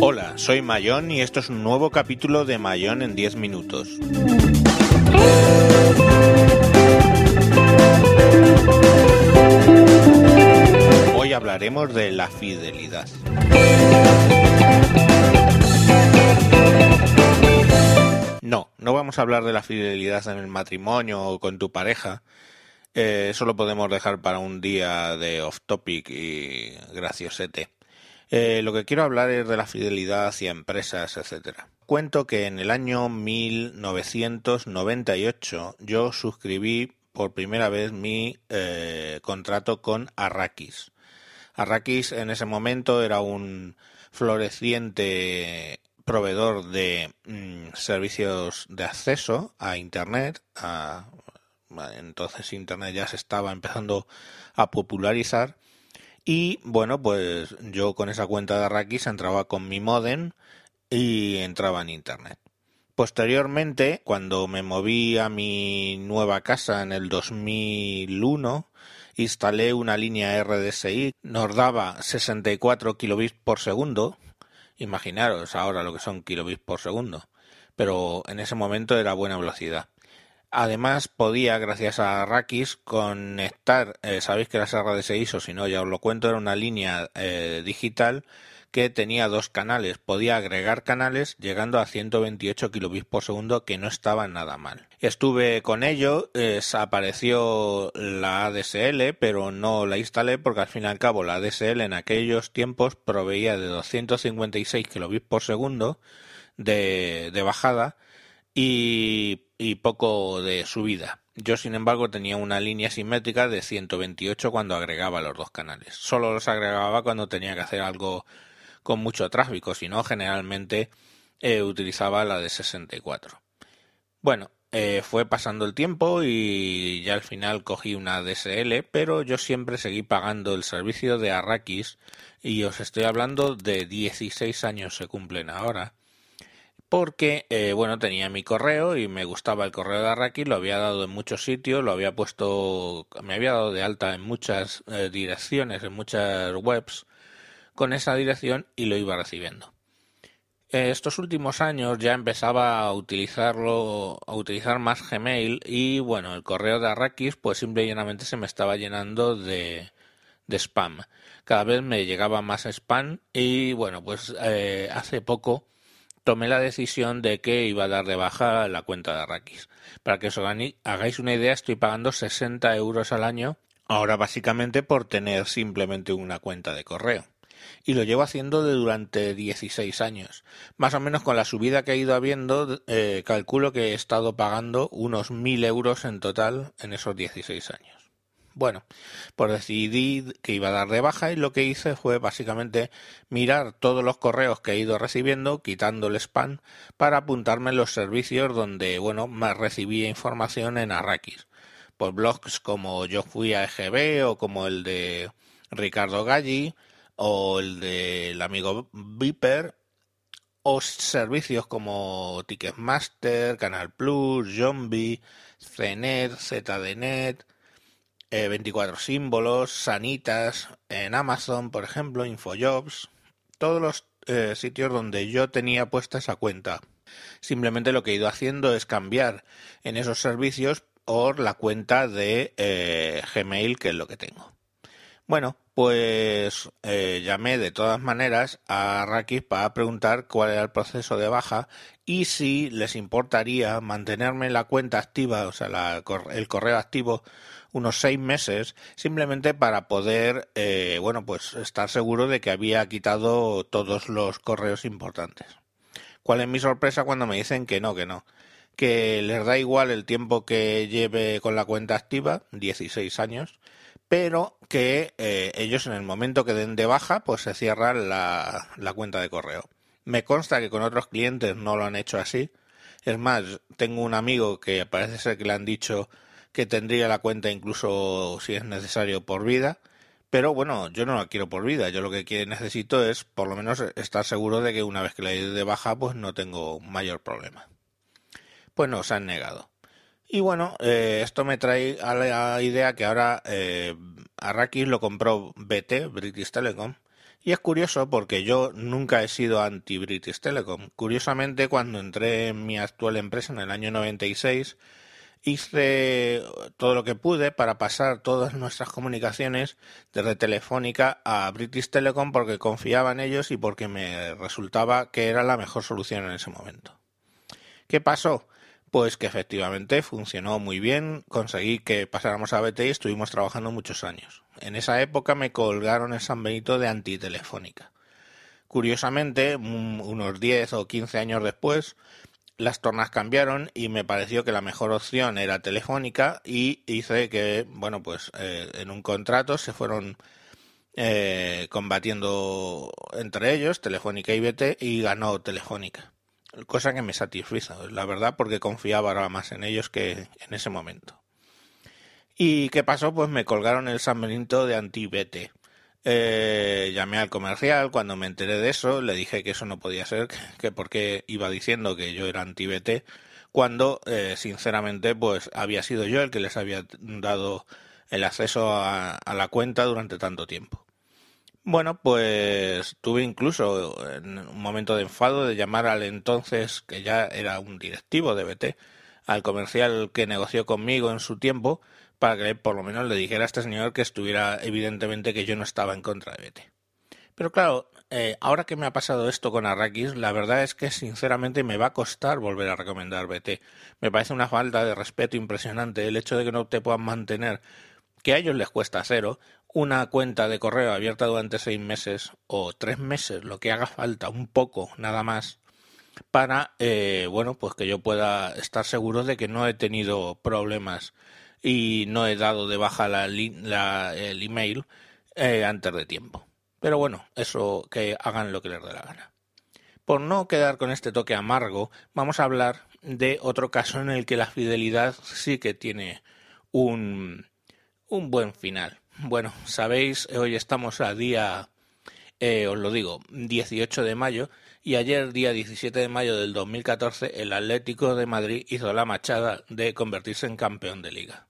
Hola, soy Mayón y esto es un nuevo capítulo de Mayón en 10 minutos. Hoy hablaremos de la fidelidad. No, vamos a hablar de la fidelidad en el matrimonio o con tu pareja. Eh, eso lo podemos dejar para un día de off topic y graciosete. Eh, lo que quiero hablar es de la fidelidad hacia empresas, etcétera. Cuento que en el año 1998 yo suscribí por primera vez mi eh, contrato con Arrakis. Arrakis en ese momento era un floreciente proveedor de mm, servicios de acceso a Internet. entonces Internet ya se estaba empezando a popularizar y bueno, pues yo con esa cuenta de Arrakis entraba con mi modem y entraba en internet. Posteriormente, cuando me moví a mi nueva casa en el 2001, instalé una línea RDSI, nos daba 64 kilobits por segundo. Imaginaros ahora lo que son kilobits por segundo. Pero en ese momento era buena velocidad. Además podía, gracias a Rakis, conectar, eh, sabéis que las RDSI, o si no ya os lo cuento, era una línea eh, digital que tenía dos canales, podía agregar canales llegando a 128 kilobits por segundo que no estaba nada mal. Estuve con ello, eh, apareció la ADSL, pero no la instalé porque al fin y al cabo la ADSL en aquellos tiempos proveía de 256 kilobits por segundo de, de bajada y y poco de subida. Yo, sin embargo, tenía una línea simétrica de 128 cuando agregaba los dos canales. Solo los agregaba cuando tenía que hacer algo con mucho tráfico, si no, generalmente eh, utilizaba la de 64. Bueno, eh, fue pasando el tiempo y ya al final cogí una DSL, pero yo siempre seguí pagando el servicio de Arrakis y os estoy hablando de 16 años se cumplen ahora porque eh, bueno tenía mi correo y me gustaba el correo de Arraki, lo había dado en muchos sitios, lo había puesto, me había dado de alta en muchas direcciones, en muchas webs con esa dirección y lo iba recibiendo. estos últimos años ya empezaba a utilizarlo, a utilizar más Gmail y bueno, el correo de Arrakis pues simple y llanamente se me estaba llenando de, de spam. Cada vez me llegaba más spam y bueno, pues eh, hace poco tomé la decisión de que iba a dar de baja la cuenta de Arrakis. Para que os hagáis una idea, estoy pagando 60 euros al año, ahora básicamente por tener simplemente una cuenta de correo. Y lo llevo haciendo de durante 16 años. Más o menos con la subida que he ido habiendo, eh, calculo que he estado pagando unos 1000 euros en total en esos 16 años. Bueno, pues decidí que iba a dar de baja y lo que hice fue básicamente mirar todos los correos que he ido recibiendo, quitando el spam, para apuntarme en los servicios donde, bueno, más recibía información en Arrakis. Por blogs como Yo fui a EGB o como el de Ricardo Galli o el del amigo Viper o servicios como Ticketmaster, Canal Plus, Zombie, CNET, ZDNet, 24 eh, símbolos, Sanitas, en Amazon, por ejemplo, Infojobs, todos los eh, sitios donde yo tenía puesta esa cuenta. Simplemente lo que he ido haciendo es cambiar en esos servicios por la cuenta de eh, Gmail, que es lo que tengo. Bueno, pues llamé de todas maneras a Rakis para preguntar cuál era el proceso de baja y si les importaría mantenerme la cuenta activa, o sea, el correo activo unos seis meses simplemente para poder, eh, bueno, pues estar seguro de que había quitado todos los correos importantes. ¿Cuál es mi sorpresa cuando me dicen que no, que no? Que les da igual el tiempo que lleve con la cuenta activa, 16 años, pero que eh, ellos en el momento que den de baja, pues se cierran la, la cuenta de correo. Me consta que con otros clientes no lo han hecho así. Es más, tengo un amigo que parece ser que le han dicho que tendría la cuenta incluso si es necesario por vida. Pero bueno, yo no la quiero por vida. Yo lo que necesito es por lo menos estar seguro de que una vez que la he de baja, pues no tengo mayor problema. pues nos han negado. Y bueno, eh, esto me trae a la idea que ahora eh, Arrakis lo compró BT, British Telecom, y es curioso porque yo nunca he sido anti-British Telecom. Curiosamente, cuando entré en mi actual empresa en el año 96, hice todo lo que pude para pasar todas nuestras comunicaciones desde Telefónica a British Telecom porque confiaba en ellos y porque me resultaba que era la mejor solución en ese momento. ¿Qué pasó? Pues que efectivamente funcionó muy bien, conseguí que pasáramos a BT y estuvimos trabajando muchos años. En esa época me colgaron en San Benito de antitelefónica. Curiosamente, unos 10 o 15 años después, las tornas cambiaron y me pareció que la mejor opción era telefónica y hice que, bueno, pues eh, en un contrato se fueron eh, combatiendo entre ellos, Telefónica y BT, y ganó Telefónica. Cosa que me satisfizo, la verdad, porque confiaba ahora más en ellos que en ese momento. ¿Y qué pasó? Pues me colgaron el San Benito de anti-BT. Eh, llamé al comercial cuando me enteré de eso, le dije que eso no podía ser, que, porque iba diciendo que yo era anti-BT, cuando eh, sinceramente pues había sido yo el que les había dado el acceso a, la cuenta durante tanto tiempo. Bueno, pues tuve incluso en un momento de enfado de llamar al entonces, que ya era un directivo de BT, al comercial que negoció conmigo en su tiempo, para que por lo menos le dijera a este señor que estuviera evidentemente que yo no estaba en contra de BT. Pero claro, eh, ahora que me ha pasado esto con Arrakis, la verdad es que sinceramente me va a costar volver a recomendar BT. Me parece una falta de respeto impresionante el hecho de que no te puedan mantener, que a ellos les cuesta cero, una cuenta de correo abierta durante seis meses o tres meses, lo que haga falta, un poco, nada más, para, eh, bueno, pues que yo pueda estar seguro de que no he tenido problemas y no he dado de baja la, el email eh, antes de tiempo. Pero bueno, eso que hagan lo que les dé la gana. Por no quedar con este toque amargo, vamos a hablar de otro caso en el que la fidelidad sí que tiene un, un buen final. Bueno, sabéis, hoy estamos a día, eh, os lo digo, 18 de mayo, y ayer, día 17 de mayo del 2014, el Atlético de Madrid hizo la machada de convertirse en campeón de liga.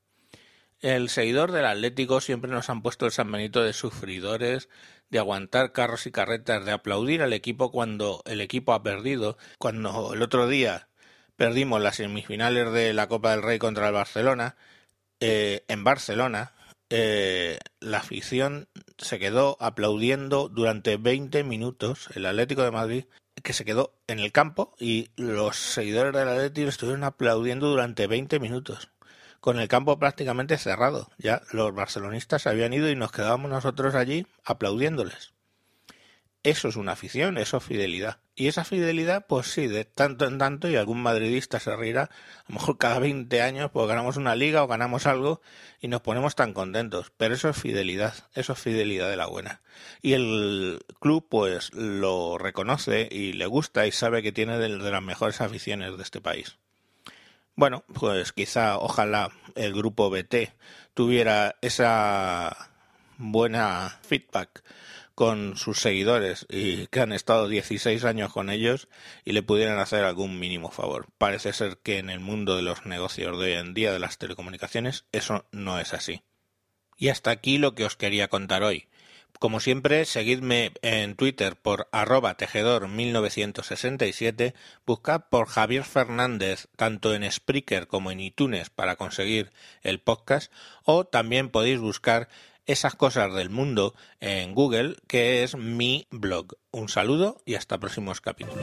El seguidor del Atlético siempre nos han puesto el San Benito de sufridores, de aguantar carros y carretas, de aplaudir al equipo cuando el equipo ha perdido. Cuando el otro día perdimos las semifinales de la Copa del Rey contra el Barcelona, eh, en Barcelona, eh, la afición se quedó aplaudiendo durante 20 minutos el Atlético de Madrid que se quedó en el campo y los seguidores del Atlético estuvieron aplaudiendo durante 20 minutos con el campo prácticamente cerrado. Ya los barcelonistas habían ido y nos quedábamos nosotros allí aplaudiéndoles. Eso es una afición, eso es fidelidad. Y esa fidelidad, pues sí, de tanto en tanto, y algún madridista se reirá, a lo mejor cada 20 años, pues ganamos una liga o ganamos algo y nos ponemos tan contentos. Pero eso es fidelidad, eso es fidelidad de la buena. Y el club, pues lo reconoce y le gusta y sabe que tiene de las mejores aficiones de este país. Bueno, pues quizá, ojalá el grupo BT tuviera esa buena feedback con sus seguidores y que han estado 16 años con ellos y le pudieran hacer algún mínimo favor. Parece ser que en el mundo de los negocios de hoy en día de las telecomunicaciones eso no es así. Y hasta aquí lo que os quería contar hoy. Como siempre, seguidme en Twitter por arroba tejedor1967, buscad por Javier Fernández tanto en Spreaker como en iTunes para conseguir el podcast, o también podéis buscar esas cosas del mundo en Google, que es mi blog. Un saludo y hasta próximos capítulos.